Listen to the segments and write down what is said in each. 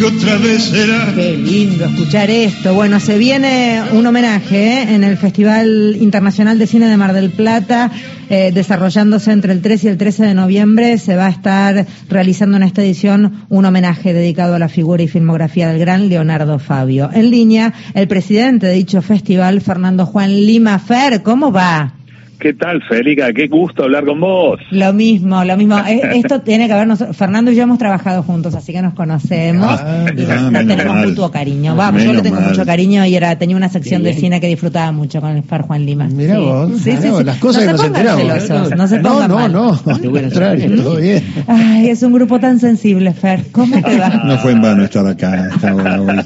que otra vez será. Qué lindo escuchar esto. Bueno, se viene un homenaje ¿eh? en el Festival Internacional de Cine de Mar del Plata, eh, desarrollándose entre el 3 y el 13 de noviembre. Se va a estar realizando en esta edición un homenaje dedicado a la figura y filmografía del gran Leonardo Fabio. En línea, el presidente de dicho festival, Fernando Juan Lima Fer, ¿cómo va? ¿Qué tal, Federica? Qué gusto hablar con vos. Lo mismo, lo mismo. Eh, esto tiene que habernos. Fernando y yo hemos trabajado juntos, así que nos conocemos ah, y nos, tenemos mutuo cariño. Vamos, yo le tengo mucho cariño y era tenía una sección de cine que disfrutaba mucho con el Far Juan Lima. Mira vos, sí, sí, las cosas no que nos enteramos. no se pongan No, no, no, al contrario, todo bien. Ay, es un grupo tan sensible, Fer. ¿Cómo te va? No fue en vano estar acá esta hora hoy.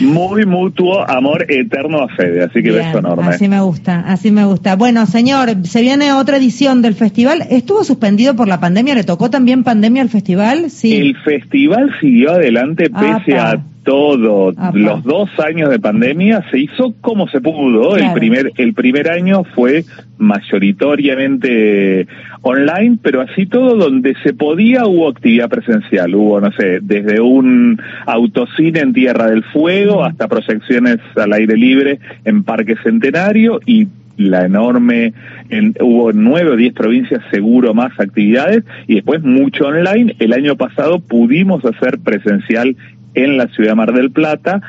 Muy mutuo amor eterno a Fede, así que beso enorme. Así me gusta, así me gusta. Bueno, señor, se viene otra edición del festival. ¿Estuvo suspendido por la pandemia? ¿Le tocó también pandemia al festival? Sí. El festival siguió adelante pese a todo. Los dos años de pandemia se hizo como se pudo. El primer el primer año fue mayoritariamente online, pero así todo donde se podía hubo actividad presencial. Hubo, no sé, desde un autocine en Tierra del Fuego hasta proyecciones al aire libre en Parque Centenario y la enorme, en, hubo nueve o diez provincias seguro más actividades y después mucho online. El año pasado pudimos hacer presencial en la ciudad de Mar del Plata,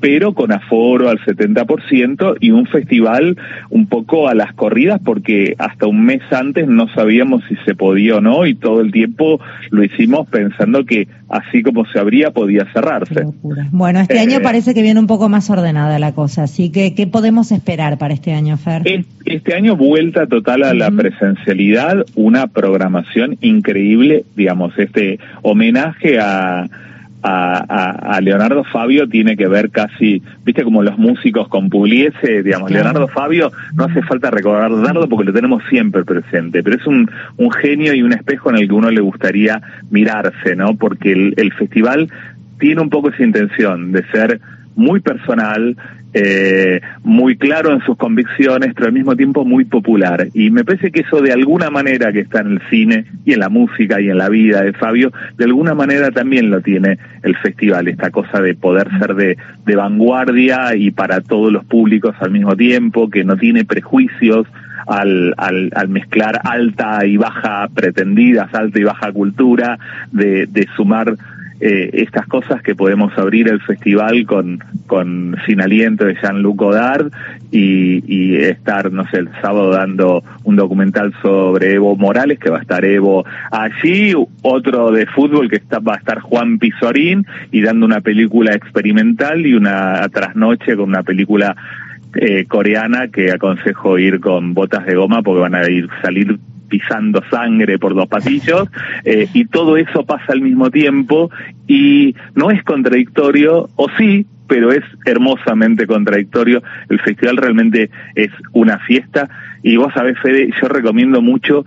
pero con aforo al 70% y un festival un poco a las corridas porque hasta un mes antes no sabíamos si se podía o no y todo el tiempo lo hicimos pensando que así como se abría podía cerrarse. Bueno, este año eh, parece que viene un poco más ordenada la cosa, así que ¿qué podemos esperar para este año, Fer? Este año vuelta total a la presencialidad, una programación increíble, digamos, este homenaje a a, a, Leonardo Fabio tiene que ver casi, viste como los músicos con Pugliese, digamos, Leonardo Fabio no hace falta recordarlo porque lo tenemos siempre presente, pero es un, un genio y un espejo en el que uno le gustaría mirarse, ¿no? Porque el, el festival tiene un poco esa intención de ser muy personal, eh, muy claro en sus convicciones, pero al mismo tiempo muy popular. Y me parece que eso de alguna manera que está en el cine y en la música y en la vida de Fabio, de alguna manera también lo tiene el festival, esta cosa de poder ser de, de vanguardia y para todos los públicos al mismo tiempo, que no tiene prejuicios. Al, al, al, mezclar alta y baja pretendidas, alta y baja cultura, de, de sumar eh, estas cosas que podemos abrir el festival con, con Sin Aliento de Jean-Luc Godard y, y, estar, no sé, el sábado dando un documental sobre Evo Morales, que va a estar Evo allí, otro de fútbol que está, va a estar Juan Pizorín y dando una película experimental y una trasnoche con una película eh, coreana que aconsejo ir con botas de goma porque van a ir salir pisando sangre por dos pasillos, eh, y todo eso pasa al mismo tiempo y no es contradictorio, o sí, pero es hermosamente contradictorio. El festival realmente es una fiesta y vos sabés, Fede, yo recomiendo mucho,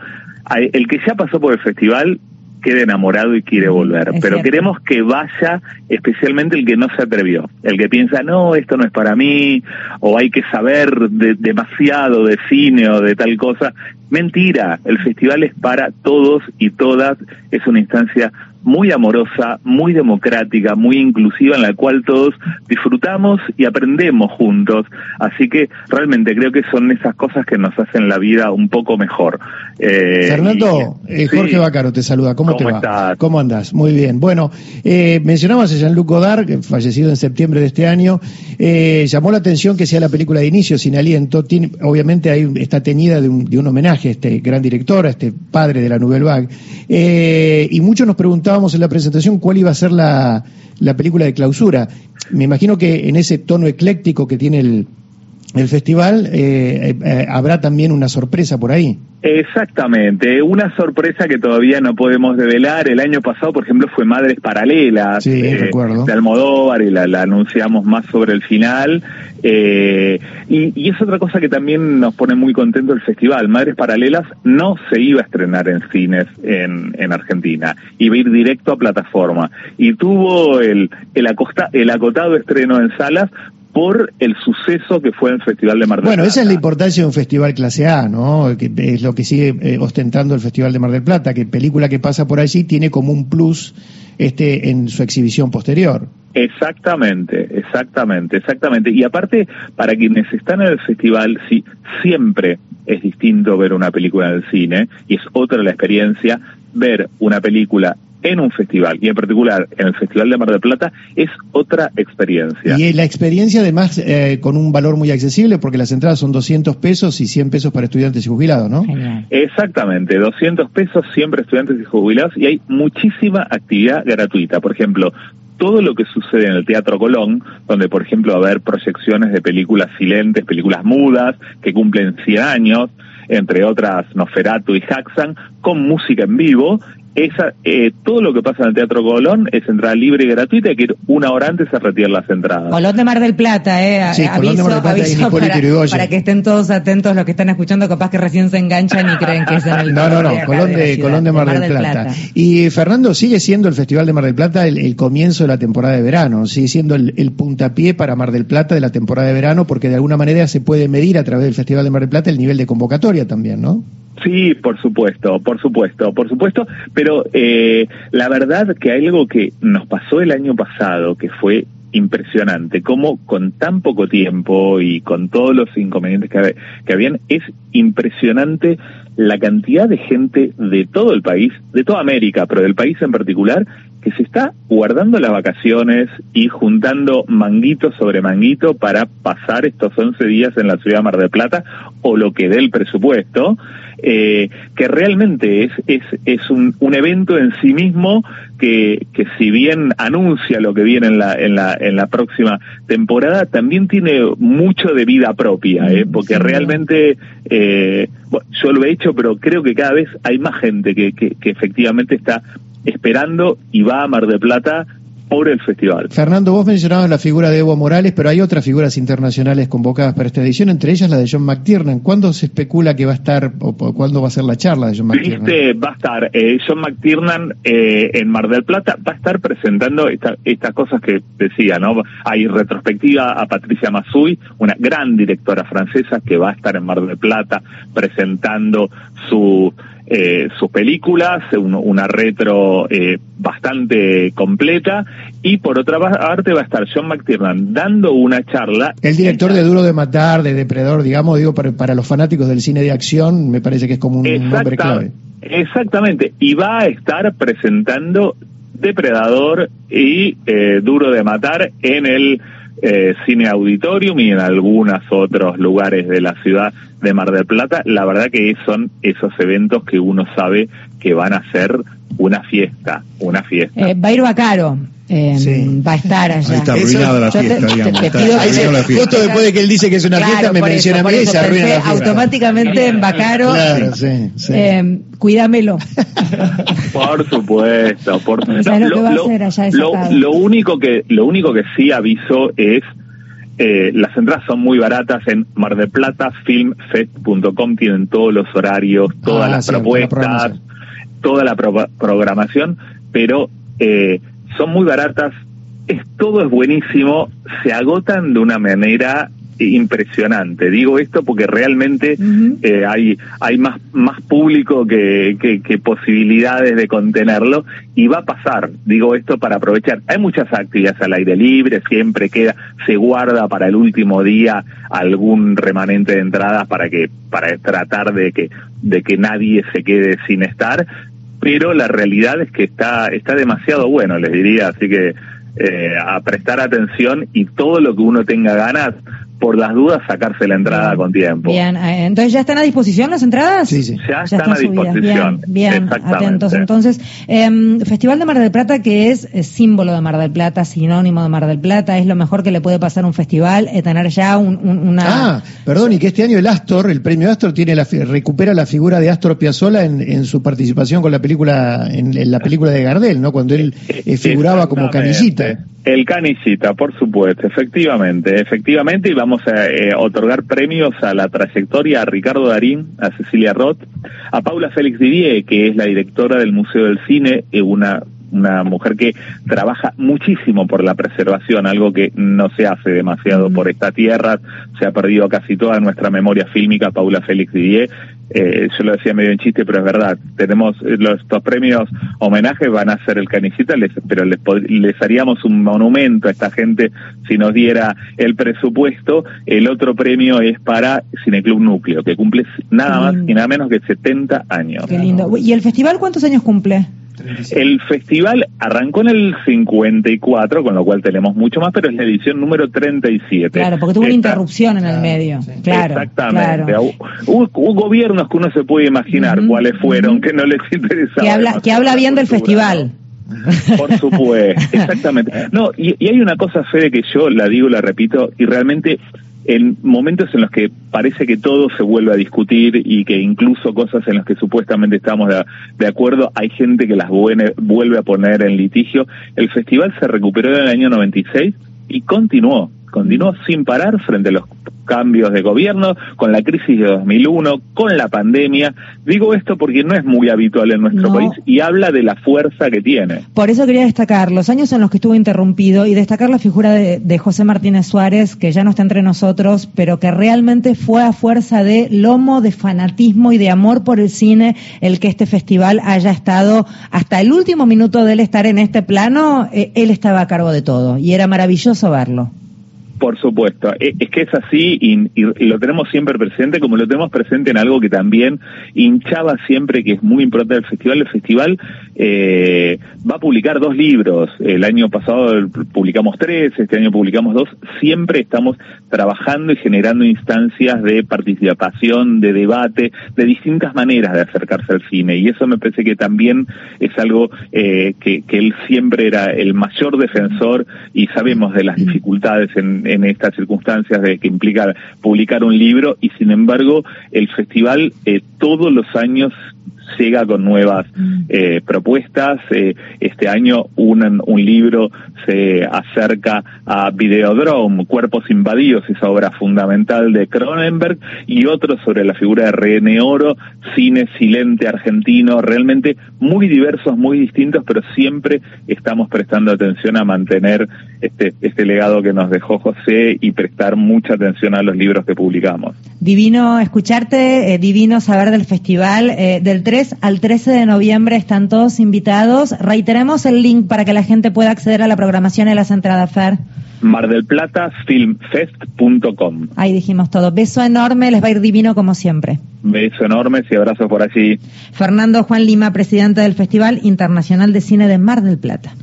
el que ya pasó por el festival, quede enamorado y quiere volver. Pero queremos que vaya especialmente el que no se atrevió, el que piensa, no, esto no es para mí, o hay que saber demasiado de cine o de tal cosa. Mentira, el festival es para todos y todas, es una instancia muy amorosa, muy democrática, muy inclusiva, en la cual todos disfrutamos y aprendemos juntos. Así que realmente creo que son esas cosas que nos hacen la vida un poco mejor. Eh, Fernando, eh, Jorge Bacaro te saluda. ¿Cómo, te va? ¿Cómo andas? Muy bien. Bueno, eh, mencionabas a Jean-Luc Godard, que fallecido en septiembre de este año. Eh, llamó la atención que sea la película de inicio, Sin Aliento. Tiene, obviamente ahí está teñida de un, de un homenaje a este gran director, a este padre de la Nouvelle Vague. y muchos nos preguntaban en la presentación cuál iba a ser la, la película de clausura. Me imagino que en ese tono ecléctico que tiene el, el festival eh, eh, habrá también una sorpresa por ahí. Exactamente, una sorpresa que todavía no podemos develar. El año pasado, por ejemplo, fue Madres Paralelas eh, de Almodóvar y la, anunciamos más sobre el final. Eh, y, es otra cosa que también nos pone muy contento el festival. Madres Paralelas no se iba a estrenar en cines en, en Argentina, iba a ir directo a plataforma. Y tuvo el, el, acosta, el acotado estreno en salas por el suceso que fue el Festival de Mar del Plata. Bueno, esa es la importancia de un festival clase A, ¿no? Que es lo que sigue eh, ostentando el Festival de Mar del Plata, que película que pasa por allí tiene como un plus este, en su exhibición posterior. Exactamente, exactamente, exactamente. Y aparte, para quienes están en el festival, sí, siempre es distinto ver una película en el cine y es otra la experiencia ver una película en un festival y en particular en el Festival de Mar del Plata es otra experiencia. Y la experiencia además eh, con un valor muy accesible porque las entradas son 200 pesos y 100 pesos para estudiantes y jubilados, ¿no? Exactamente, 200 pesos siempre estudiantes y jubilados y hay muchísima actividad gratuita. Por ejemplo, todo lo que sucede en el Teatro Colón, donde por ejemplo va a haber proyecciones de películas silentes, películas mudas, que cumplen 100 años, entre otras Noferatu y Haxan, con música en vivo esa, eh, todo lo que pasa en el Teatro Colón es entrada libre y gratuita, hay que ir una hora antes a retirar las entradas. Colón de Mar del Plata, eh, aviso, aviso para, que estén todos atentos los que están escuchando, capaz que recién se enganchan y creen que es en el No, no, no, Colón de, Colón de Mar, del, Plata. Y Fernando, sigue siendo el Festival de Mar del Plata el, comienzo de la temporada de verano, sigue siendo el, el, puntapié para Mar del Plata de la temporada de verano, porque de alguna manera se puede medir a través del Festival de Mar del Plata el nivel de convocatoria también, ¿no? Sí, por supuesto, por supuesto, por supuesto, pero eh, la verdad que algo que nos pasó el año pasado, que fue impresionante, como con tan poco tiempo y con todos los inconvenientes que, que habían, es impresionante la cantidad de gente de todo el país, de toda América, pero del país en particular, que se está guardando las vacaciones y juntando manguito sobre manguito para pasar estos 11 días en la ciudad de Mar del Plata o lo que dé el presupuesto, eh, que realmente es, es, es un, un, evento en sí mismo que, que si bien anuncia lo que viene en la, en la, en la próxima temporada, también tiene mucho de vida propia, ¿eh? porque realmente eh, yo lo he hecho, pero creo que cada vez hay más gente que, que, que efectivamente está esperando y va a Mar de Plata por el festival. Fernando, vos mencionabas la figura de Evo Morales, pero hay otras figuras internacionales convocadas para esta edición, entre ellas la de John McTiernan. ¿Cuándo se especula que va a estar, o cuándo va a ser la charla de John McTiernan? va a estar eh, John McTiernan eh, en Mar del Plata, va a estar presentando estas cosas que decía, ¿no? Hay retrospectiva a Patricia Masui, una gran directora francesa que va a estar en Mar del Plata presentando su eh, sus películas, una retro eh, bastante completa, y por otra parte va a estar John McTiernan dando una charla. El director de Duro de Matar, de Depredor, digamos, digo, para, los fanáticos del cine de acción, me parece que es como un nombre clave. Exactamente, y va a estar presentando Depredador y eh, Duro de Matar en el eh, Cine Auditorium y en algunos otros lugares de la ciudad de Mar del Plata. La verdad que son esos eventos que uno sabe que van a ser una fiesta, una fiesta. Eh, va a ir Bacaro. Eh, va a estar allá. está arruinada la fiesta, digamos. Justo después de que él dice que es una fiesta, me menciona a mí y se arruina la fiesta. Automáticamente en Bacaro, claro, sí, sí. Eh, cuídamelo. Por supuesto, por supuesto. lo, único que lo único que sí aviso es eh, las entradas son muy baratas en Mar de Plata, filmfest.com, tienen todos los horarios, todas ah, las propuestas, toda la programación, pero eh, son muy baratas, es, todo es buenísimo, se agotan de una manera impresionante. Digo esto porque realmente eh, hay, hay más, más público que, que, posibilidades de contenerlo y va a pasar. Digo esto para aprovechar. Hay muchas actividades al aire libre, siempre queda, se guarda para el último día algún remanente de entradas para que, para tratar de que, de que nadie se quede sin estar, pero la realidad es que está, está demasiado bueno, les diría, así que eh, a prestar atención y todo lo que uno tenga ganas, por las dudas sacarse la entrada con tiempo. Bien, eh, entonces ya están a disposición las entradas. Sí, sí. Ya, están, a disposición. Bien, atentos. Entonces, eh, Festival de Mar del Plata, que es, símbolo de Mar del Plata, sinónimo de Mar del Plata, es lo mejor que le puede pasar a un festival, es tener ya un, una. Ah, perdón, y que este año el Astor, el premio Astor, tiene la, recupera la figura de Astor Piazzolla en, en su participación con la película, en, la película de Gardel, ¿no? Cuando él eh, figuraba como canillita. El canillita, por supuesto, efectivamente, efectivamente, y vamos a eh, otorgar premios a la trayectoria a Ricardo Darín, a Cecilia Roth, a Paula Félix Didier, que es la directora del Museo del Cine, eh, una una mujer que trabaja muchísimo por la preservación, algo que no se hace demasiado por esta tierra, se ha perdido casi toda nuestra memoria fílmica, Paula Félix Didier, eh, yo lo decía medio en chiste, pero es verdad, tenemos eh, los, estos premios homenajes van a ser el canicita, les, pero les, les haríamos un monumento a esta gente si nos diera el presupuesto. El otro premio es para Cineclub Núcleo, que cumple nada más y nada menos que 70 años. Qué lindo. ¿Y el festival cuántos años cumple? El festival arrancó en el 54, con lo cual tenemos mucho más, pero es la edición número 37. Claro, porque tuvo una interrupción en el medio. Claro, Exactamente. Hubo, gobiernos que uno se puede imaginar cuáles fueron, que no les interesaba. Que habla, que habla bien del festival. Por supuesto, exactamente. No, y, y, hay una cosa, Fede, que yo la digo, la repito, y realmente en momentos en los que parece que todo se vuelve a discutir y que incluso cosas en las que supuestamente estamos de, acuerdo, hay gente que las vuelve, a poner en litigio. El festival se recuperó en el año 96 y continuó, continuó sin parar frente a los cambios de gobierno, con la crisis de 2001, con la pandemia. Digo esto porque no es muy habitual en nuestro país y habla de la fuerza que tiene. Por eso quería destacar los años en los que estuvo interrumpido y destacar la figura de, de José Martínez Suárez, que ya no está entre nosotros, pero que realmente fue a fuerza de lomo, de fanatismo y de amor por el cine el que este festival haya estado hasta el último minuto de él estar en este plano, eh, él estaba a cargo de todo y era maravilloso verlo. Por supuesto, e, es que es así y, lo tenemos siempre presente, como lo tenemos presente en algo que también hinchaba siempre, que es muy importante el festival. El festival eh, va a publicar dos libros. El año pasado publicamos tres, este año publicamos dos. Siempre estamos trabajando y generando instancias de participación, de debate, de distintas maneras de acercarse al cine. Y eso me parece que también es algo eh, que, que él siempre era el mayor defensor y sabemos de las dificultades en en estas circunstancias de que implica publicar un libro y sin embargo el festival eh, todos los años llega con nuevas mm. eh, propuestas. Eh, este año un, un libro se acerca a Videodrome, Cuerpos Invadidos, esa obra fundamental de Cronenberg, y otro sobre la figura de René Oro, cine silente argentino, realmente muy diversos, muy distintos, pero siempre estamos prestando atención a mantener este, este legado que nos dejó José y prestar mucha atención a los libros que publicamos. Divino escucharte, eh, divino saber del festival, del 3 al 13 de noviembre están todos invitados. Reiteremos el link para que la gente pueda acceder a la programación y las entradas, Fer. Mar del Plata Filmfest.com. Ahí dijimos todo. Beso enorme, les va a ir divino como siempre. Beso enorme y abrazos por allí. Fernando Juan Lima, presidente del Festival Internacional de Cine de Mar del Plata.